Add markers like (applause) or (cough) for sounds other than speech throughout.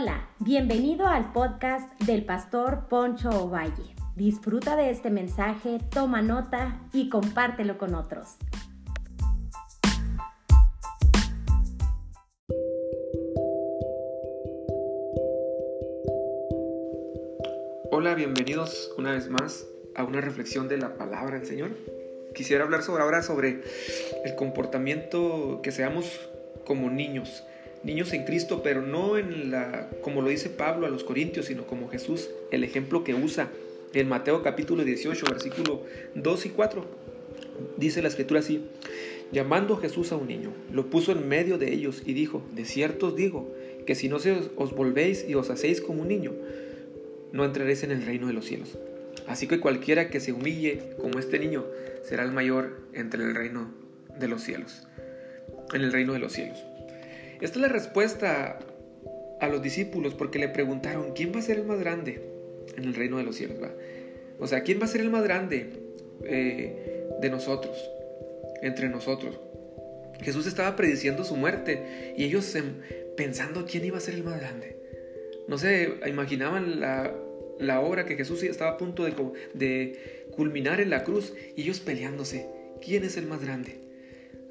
Hola, bienvenido al podcast del pastor Poncho Ovalle. Disfruta de este mensaje, toma nota y compártelo con otros. Hola, bienvenidos una vez más a una reflexión de la palabra del Señor. Quisiera hablar sobre ahora sobre el comportamiento que seamos como niños niños en Cristo, pero no en la, como lo dice Pablo a los Corintios, sino como Jesús, el ejemplo que usa en Mateo capítulo 18, versículo 2 y 4. Dice la escritura así, llamando Jesús a un niño, lo puso en medio de ellos y dijo, de cierto os digo, que si no os, os volvéis y os hacéis como un niño, no entraréis en el reino de los cielos. Así que cualquiera que se humille como este niño será el mayor entre el reino de los cielos. En el reino de los cielos. Esta es la respuesta a los discípulos porque le preguntaron, ¿quién va a ser el más grande en el reino de los cielos? O sea, ¿quién va a ser el más grande eh, de nosotros, entre nosotros? Jesús estaba prediciendo su muerte y ellos pensando quién iba a ser el más grande. No se imaginaban la, la obra que Jesús estaba a punto de, de culminar en la cruz y ellos peleándose. ¿Quién es el más grande?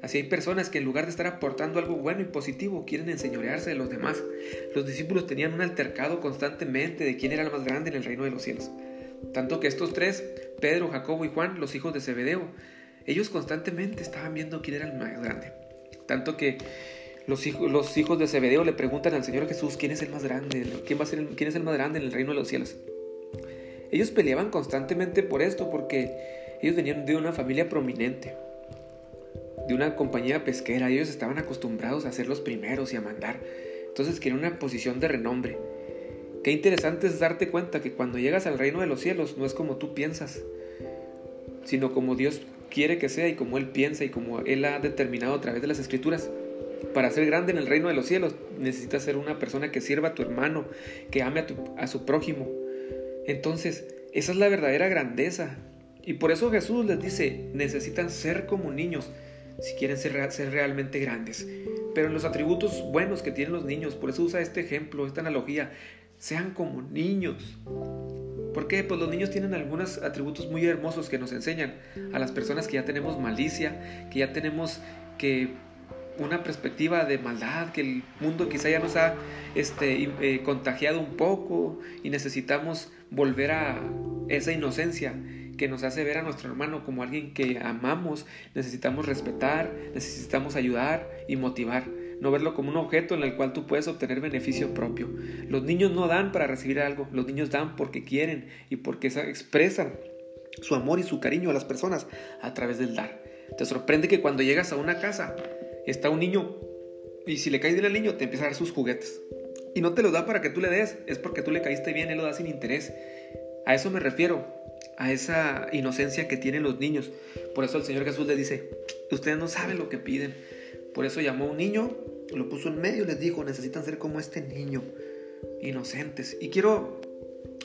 Así hay personas que en lugar de estar aportando algo bueno y positivo, quieren enseñorearse de los demás. Los discípulos tenían un altercado constantemente de quién era el más grande en el reino de los cielos. Tanto que estos tres, Pedro, Jacobo y Juan, los hijos de Zebedeo, ellos constantemente estaban viendo quién era el más grande. Tanto que los hijos, de Zebedeo le preguntan al Señor Jesús quién es el más grande, quién, quién es el más grande en el reino de los cielos. Ellos peleaban constantemente por esto porque ellos venían de una familia prominente de una compañía pesquera. Ellos estaban acostumbrados a ser los primeros y a mandar. Entonces querían una posición de renombre. Qué interesante es darte cuenta que cuando llegas al reino de los cielos no es como tú piensas, sino como Dios quiere que sea y como Él piensa y como Él ha determinado a través de las escrituras. Para ser grande en el reino de los cielos necesitas ser una persona que sirva a tu hermano, que ame a, a su prójimo. Entonces, esa es la verdadera grandeza. Y por eso Jesús les dice, necesitan ser como niños si quieren ser, realmente grandes. Pero en los atributos buenos que tienen los niños, por eso usa este ejemplo, esta analogía, sean como niños. ¿Por qué? Pues los niños tienen algunos atributos muy hermosos que nos enseñan a las personas que ya tenemos malicia, que ya tenemos que una perspectiva de maldad, que el mundo quizá ya nos ha este, eh, contagiado un poco y necesitamos volver a esa inocencia que nos hace ver a nuestro hermano como alguien que amamos, necesitamos respetar, necesitamos ayudar y motivar, no verlo como un objeto en el cual tú puedes obtener beneficio propio. Los niños no dan para recibir algo, los niños dan porque quieren y porque expresan su amor y su cariño a las personas a través del dar. Te sorprende que cuando llegas a una casa está un niño y si le caes bien al niño te empieza a dar sus juguetes. Y no te los da para que tú le des, es porque tú le caíste bien, él lo da sin interés. A eso me refiero a esa inocencia que tienen los niños. Por eso el Señor Jesús les dice, ustedes no saben lo que piden. Por eso llamó a un niño, lo puso en medio y les dijo, necesitan ser como este niño, inocentes. Y quiero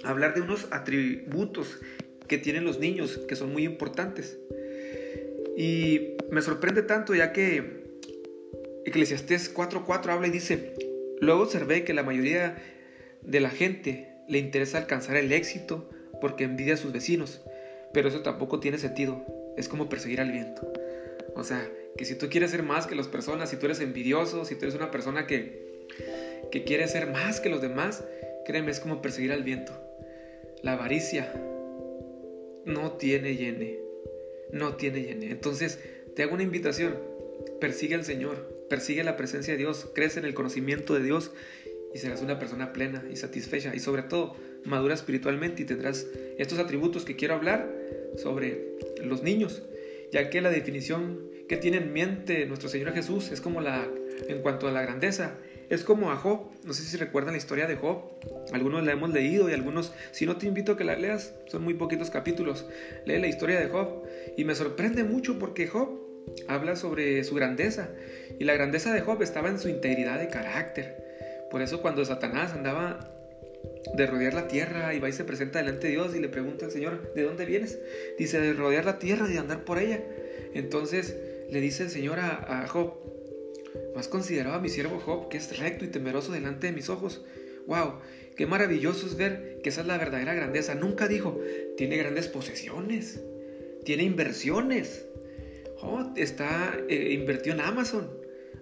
hablar de unos atributos que tienen los niños que son muy importantes. Y me sorprende tanto ya que Eclesiastés 4:4 habla y dice, luego observé que la mayoría de la gente le interesa alcanzar el éxito, porque envidia a sus vecinos, pero eso tampoco tiene sentido, es como perseguir al viento. O sea, que si tú quieres ser más que las personas, si tú eres envidioso, si tú eres una persona que, que quiere ser más que los demás, créeme, es como perseguir al viento. La avaricia no tiene llene, no tiene llene. Entonces, te hago una invitación, persigue al Señor, persigue la presencia de Dios, crece en el conocimiento de Dios y serás una persona plena y satisfecha. Y sobre todo madura espiritualmente y tendrás estos atributos que quiero hablar sobre los niños, ya que la definición que tiene en mente nuestro Señor Jesús es como la, en cuanto a la grandeza, es como a Job, no sé si recuerdan la historia de Job, algunos la hemos leído y algunos, si no te invito a que la leas, son muy poquitos capítulos, lee la historia de Job. Y me sorprende mucho porque Job habla sobre su grandeza. Y la grandeza de Job estaba en su integridad de carácter. Por eso cuando Satanás andaba de rodear la tierra y va y se presenta delante de Dios y le pregunta al Señor, ¿de dónde vienes? Dice, de rodear la tierra de andar por ella. Entonces le dice el Señor a, Job, ¿no has considerado a mi siervo Job que es recto y temeroso delante de mis ojos? ¡Wow! Qué maravilloso es ver que esa es la verdadera grandeza. Nunca dijo, tiene grandes posesiones, tiene inversiones. Oh, está eh, invertido en Amazon.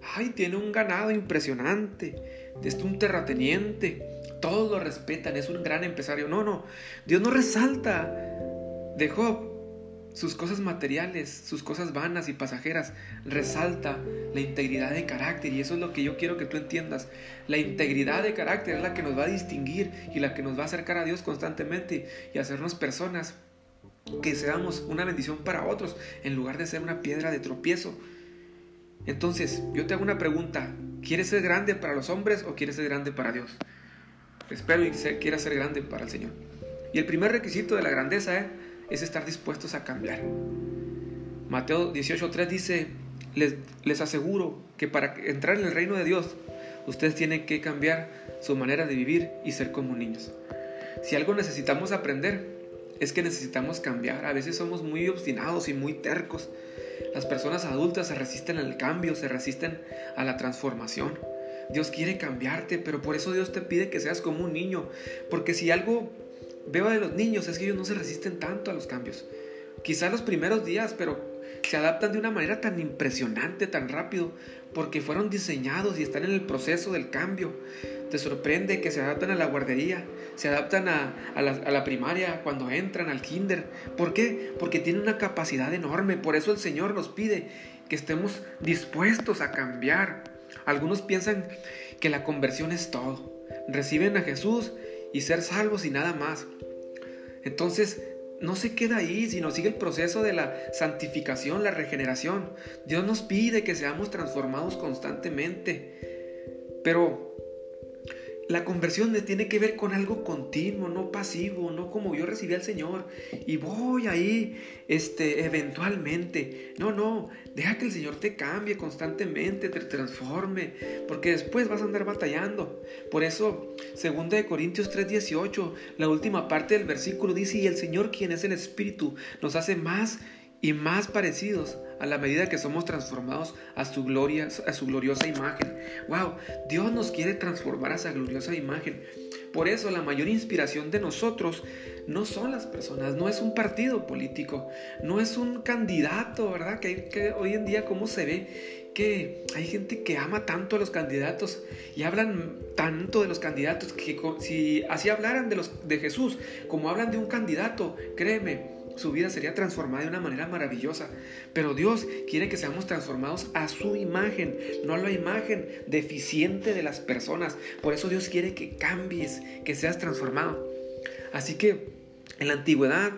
Ay, tiene un ganado impresionante. Es un terrateniente. Todos lo respetan, es un gran empresario. No, no. Dios no resalta de Job sus cosas materiales, sus cosas vanas y pasajeras, resalta la integridad de carácter y eso es lo que yo quiero que tú entiendas. La integridad de carácter es la que nos va a distinguir y la que nos va a acercar a Dios constantemente y hacernos personas que seamos una bendición para otros en lugar de ser una piedra de tropiezo. Entonces, yo te hago una pregunta, ¿quieres ser grande para los hombres o quieres ser grande para Dios? Espero que quieras ser grande para el Señor. Y el primer requisito de la grandeza ¿eh? es estar dispuestos a cambiar. Mateo 18.3 dice, les, les aseguro que para entrar en el reino de Dios, ustedes tienen que cambiar su manera de vivir y ser como niños. Si algo necesitamos aprender, es que necesitamos cambiar. A veces somos muy obstinados y muy tercos. Las personas adultas se resisten al cambio, se resisten a la transformación. Dios quiere cambiarte, pero por eso Dios te pide que seas como un niño. Porque si algo veo de los niños es que ellos no se resisten tanto a los cambios. Quizá los primeros días, pero se adaptan de una manera tan impresionante, tan rápido, porque fueron diseñados y están en el proceso del cambio. Te sorprende que se adaptan a la guardería, se adaptan a, la, la, primaria cuando entran al kinder. ¿Por qué? Porque tienen una capacidad enorme. Por eso el Señor nos pide que estemos dispuestos a cambiar. Algunos piensan que la conversión es todo. Reciben a Jesús y ser salvos y nada más. Entonces, no se queda ahí, sino sigue el proceso de la santificación, la regeneración. Dios nos pide que seamos transformados constantemente. Pero la conversión tiene que ver con algo continuo, no pasivo, no como yo recibí al Señor y voy ahí este eventualmente. No, no, deja que el Señor te cambie constantemente, te transforme, porque después vas a andar batallando. Por eso, 2 de Corintios 3:18, la última parte del versículo dice, "Y el Señor, quien es el Espíritu, nos hace más y más parecidos a la medida que somos transformados a su gloria, a su gloriosa imagen. Wow, Dios nos quiere transformar a esa gloriosa imagen. Por eso la mayor inspiración de nosotros no son las personas, no es un partido político, no es un candidato, ¿verdad? Que, hoy en día cómo se ve que hay gente que ama tanto a los candidatos y hablan tanto de los candidatos que si así hablaran de los de Jesús como hablan de un candidato, créeme, su vida sería transformada de una manera maravillosa. Pero Dios quiere que seamos transformados a su imagen, no a la imagen deficiente de las personas. Por eso Dios quiere que cambies, que seas transformado. Así que en la antigüedad,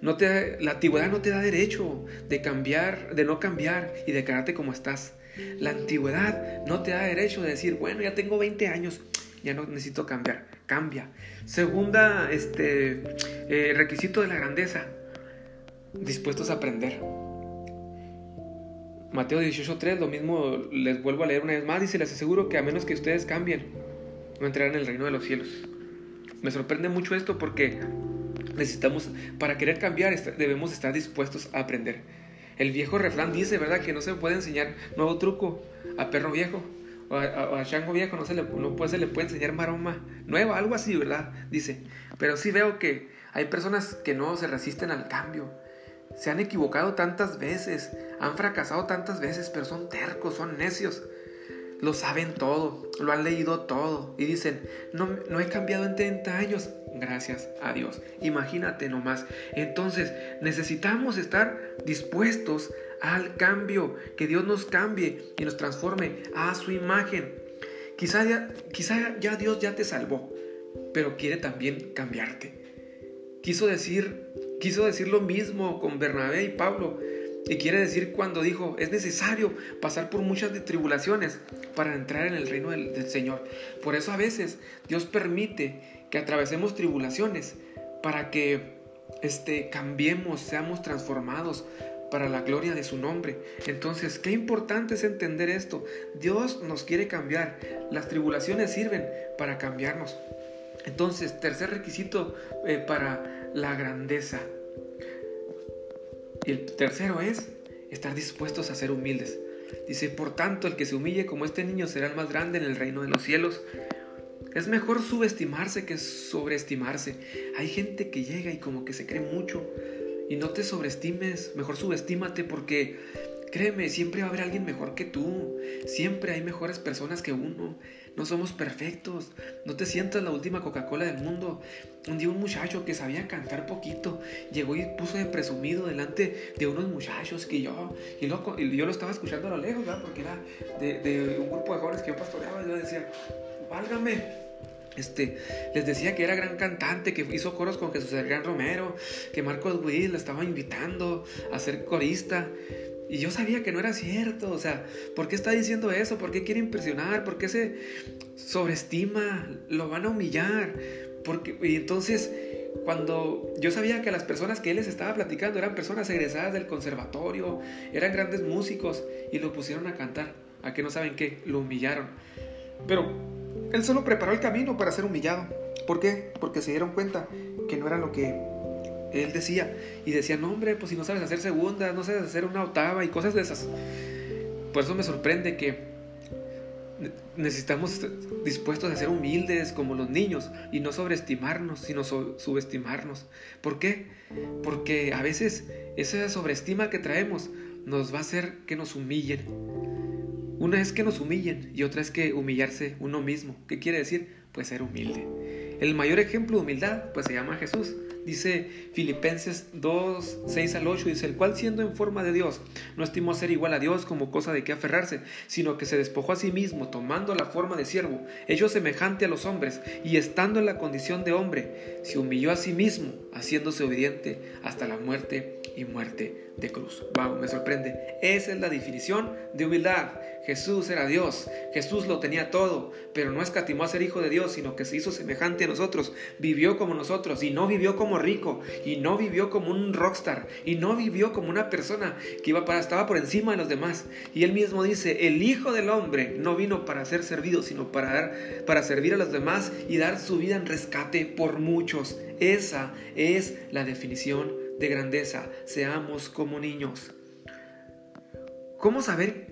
no te, la antigüedad no te da derecho de cambiar, de no cambiar y de quedarte como estás. La antigüedad no te da derecho de decir, bueno, ya tengo 20 años, ya no necesito cambiar. Cambia. Segunda, este, eh, requisito de la grandeza dispuestos a aprender. Mateo 18.3, lo mismo les vuelvo a leer una vez más, dice, les aseguro que a menos que ustedes cambien, no entrarán en el reino de los cielos. Me sorprende mucho esto porque necesitamos, para querer cambiar, debemos estar dispuestos a aprender. El viejo refrán dice, ¿verdad? Que no se puede enseñar nuevo truco a perro viejo o a, chango viejo, no se, le, no puede, se le puede enseñar maroma nueva, algo así, ¿verdad? Dice, pero sí veo que hay personas que no se resisten al cambio se han equivocado tantas veces, han fracasado tantas veces, pero son tercos, son necios. Lo saben todo, lo han leído todo y dicen, no, no he cambiado en 30 años. Gracias a Dios. Imagínate nomás. Entonces necesitamos estar dispuestos al cambio, que Dios nos cambie y nos transforme a su imagen. Quizá ya, quizá ya Dios ya te salvó, pero quiere también cambiarte. Quiso decir Quiso decir lo mismo con Bernabé y Pablo. Y quiere decir cuando dijo, es necesario pasar por muchas tribulaciones para entrar en el reino del, Señor. Por eso a veces Dios permite que atravesemos tribulaciones para que este, cambiemos, seamos transformados para la gloria de su nombre. Entonces, qué importante es entender esto. Dios nos quiere cambiar. Las tribulaciones sirven para cambiarnos. Entonces, tercer requisito eh, para la grandeza. Y el tercero es estar dispuestos a ser humildes. Dice, por tanto, el que se humille como este niño será el más grande en el reino de los cielos. Es mejor subestimarse que sobreestimarse. Hay gente que llega y como que se cree mucho. Y no te sobreestimes, mejor subestímate porque créeme, siempre va a haber alguien mejor que tú. Siempre hay mejores personas que uno. No somos perfectos. No te sientas la última Coca-Cola del mundo. Un día un muchacho que sabía cantar poquito llegó y puso de presumido delante de unos muchachos que yo, y, yo lo estaba escuchando a lo lejos, ¿verdad? porque era de, de, un grupo de jóvenes que yo pastoreaba. Y yo decía, válgame, este, les decía que era gran cantante, que hizo coros con Jesús Adrián Romero, que Marcos Will le estaba invitando a ser corista. Y yo sabía que no era cierto, o sea, ¿por qué está diciendo eso? ¿Por qué quiere impresionar? ¿Por qué se sobreestima? Lo van a humillar. Porque, y entonces, cuando yo sabía que las personas que él les estaba platicando eran personas egresadas del conservatorio, eran grandes músicos, y lo pusieron a cantar. ¿A que no saben qué? Lo humillaron. Pero él solo preparó el camino para ser humillado. ¿Por qué? Porque se dieron cuenta que no era lo que él decía. Y decía, no hombre, pues si no sabes hacer segunda, no sabes hacer una octava y cosas de esas. Por eso me sorprende que necesitamos dispuestos a ser humildes como los niños y no sobreestimarnos, sino subestimarnos. ¿Por qué? Porque a veces esa sobreestima que traemos nos va a hacer que nos humillen una es que nos humillen y otra es que humillarse uno mismo. ¿Qué quiere decir? Pues ser humilde. El mayor ejemplo de humildad pues se llama Jesús. Dice Filipenses 2, 6 al 8, dice, el cual siendo en forma de Dios, no estimó ser igual a Dios como cosa de que aferrarse, sino que se despojó a sí mismo, tomando la forma de siervo, hecho semejante a los hombres, y estando en la condición de hombre, se humilló a sí mismo, haciéndose obediente hasta la muerte y muerte de cruz. Wow, me sorprende. Esa es la definición de humildad. Jesús era Dios, Jesús lo tenía todo, pero no escatimó a ser hijo de Dios, sino que se hizo semejante a nosotros, vivió como nosotros y no vivió como rico, y no vivió como un rockstar, y no vivió como una persona que iba para, estaba por encima de los demás. Y él mismo dice, el Hijo del Hombre no vino para ser servido, sino para, dar, para servir a los demás y dar su vida en rescate por muchos. Esa es la definición de grandeza. Seamos como niños. ¿Cómo saber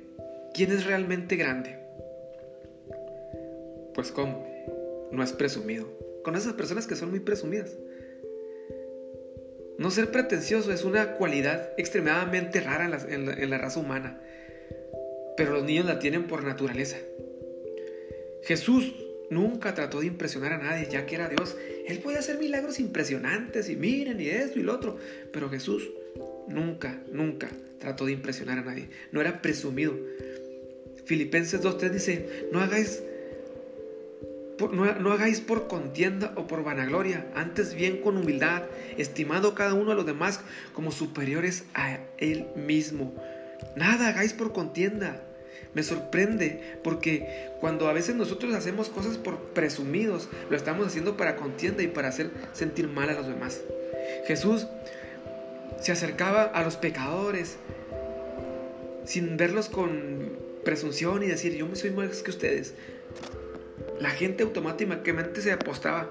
quién es realmente grande? Pues cómo, no es presumido. Con esas personas que son muy presumidas. No ser pretencioso es una cualidad extremadamente rara en la, raza humana, pero los niños la tienen por naturaleza. Jesús nunca trató de impresionar a nadie, ya que era Dios. Él podía hacer milagros impresionantes y miren y esto y lo otro, pero Jesús nunca, nunca trató de impresionar a nadie. No era presumido. Filipenses 2.3 dice, no hagáis, por, no, hagáis por contienda o por vanagloria, antes bien con humildad, estimando cada uno a los demás como superiores a él mismo. Nada hagáis por contienda. Me sorprende porque cuando a veces nosotros hacemos cosas por presumidos, lo estamos haciendo para contienda y para hacer sentir mal a los demás. Jesús se acercaba a los pecadores sin verlos con presunción y decir, yo me soy más que ustedes. La gente automáticamente se apostaba.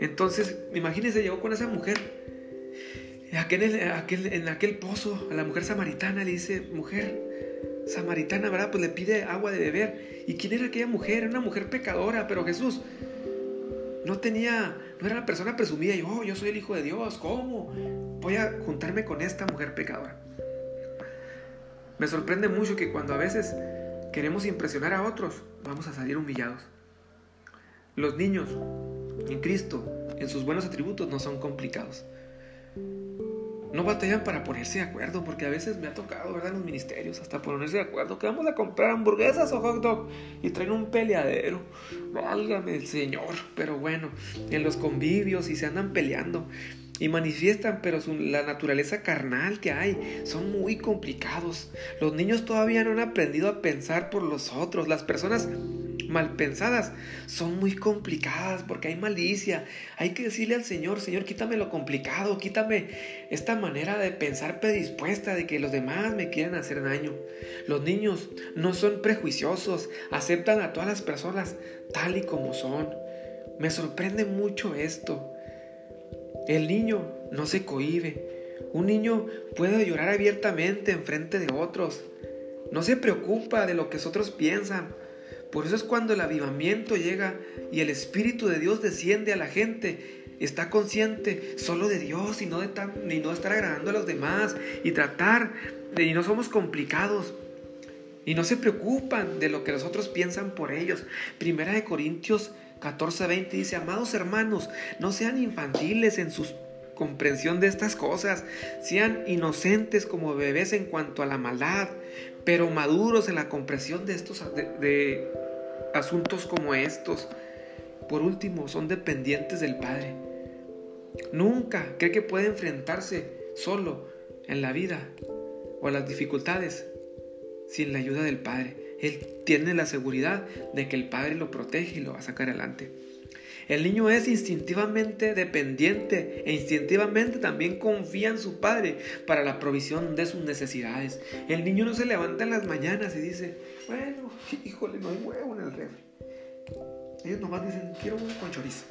Entonces, imagínense, llegó con esa mujer. en aquel pozo, a la mujer samaritana le dice, mujer samaritana, ¿verdad? Pues le pide agua de beber. ¿Y quién era aquella mujer? Era una mujer pecadora, pero Jesús no tenía, no era la persona presumida. Y, oh, yo soy el Hijo de Dios, ¿cómo? Voy a juntarme con esta mujer pecadora. Me sorprende mucho que cuando a veces queremos impresionar a otros, vamos a salir humillados. Los niños en Cristo, en sus buenos atributos, no son complicados. No batallan para ponerse de acuerdo, porque a veces me ha tocado, ¿verdad? En los ministerios, hasta ponerse de acuerdo, que vamos a comprar hamburguesas o hot dog y traen un peleadero. Válgame el Señor. Pero bueno, en los convivios y se andan peleando y manifiestan, pero la naturaleza carnal que hay son muy complicados. Los niños todavía no han aprendido a pensar por los otros. Las personas mal pensadas son muy complicadas porque hay malicia. Hay que decirle al Señor, Señor, quítame lo complicado, quítame esta manera de pensar predispuesta de que los demás me quieren hacer daño. Los niños no son prejuiciosos, aceptan a todas las personas tal y como son. Me sorprende mucho esto. El niño no se cohíbe. Un niño puede llorar abiertamente en frente de otros. No se preocupa de lo que otros piensan. Por eso es cuando el avivamiento llega y el Espíritu de Dios desciende a la gente. Está consciente solo de Dios y no de, tan, no estar agradando a los demás y tratar de, y no somos complicados. Y no se preocupan de lo que los otros piensan por ellos. Primera de Corintios 14, 20 dice, amados hermanos, no sean infantiles en su comprensión de estas cosas, sean inocentes como bebés en cuanto a la maldad, pero maduros en la comprensión de estos de asuntos como estos. Por último, son dependientes del Padre. Nunca cree que puede enfrentarse solo en la vida o a las dificultades sin la ayuda del Padre. Él tiene la seguridad de que el Padre lo protege y lo va a sacar adelante. El niño es instintivamente dependiente e instintivamente también confía en su padre para la provisión de sus necesidades. El niño no se levanta en las mañanas y dice, bueno, (laughs) híjole, no hay huevo en el refri. Ellos nomás dicen, quiero un con chorizo.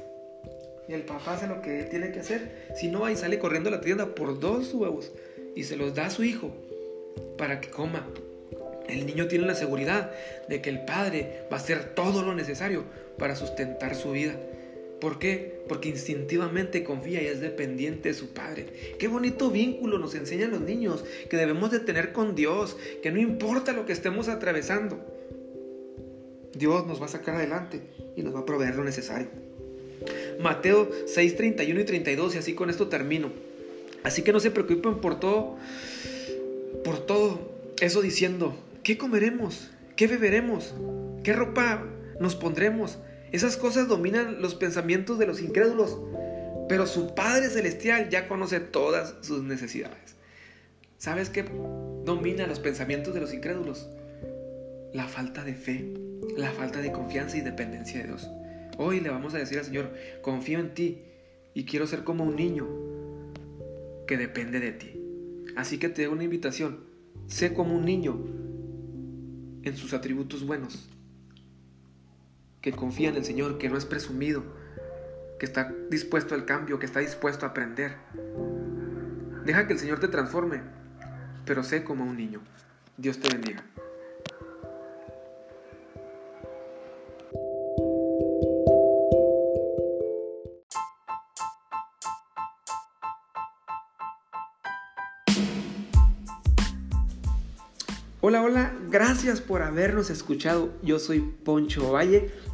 Y el papá hace lo que tiene que hacer. Si no, ahí sale corriendo la tienda por dos huevos y se los da a su hijo para que coma. El niño tiene la seguridad de que el padre va a hacer todo lo necesario para sustentar su vida. ¿Por qué? Porque instintivamente confía y es dependiente de su padre. Qué bonito vínculo nos enseñan los niños que debemos de tener con Dios, que no importa lo que estemos atravesando, Dios nos va a sacar adelante y nos va a proveer lo necesario. Mateo 6, 31 y 32, y así con esto termino. Así que no se preocupen por todo, por todo eso diciendo, ¿qué comeremos? ¿Qué beberemos? ¿Qué ropa nos pondremos? Esas cosas dominan los pensamientos de los incrédulos, pero su Padre Celestial ya conoce todas sus necesidades. ¿Sabes qué domina los pensamientos de los incrédulos? La falta de fe, la falta de confianza y dependencia de Dios. Hoy le vamos a decir al Señor, confío en ti y quiero ser como un niño que depende de ti. Así que te doy una invitación, sé como un niño en sus atributos buenos, que confía en el Señor, que no es presumido, que está dispuesto al cambio, que está dispuesto a aprender. Deja que el Señor te transforme, pero sé como un niño. Dios te bendiga. Hola, hola, gracias por habernos escuchado. Yo soy Poncho Valle,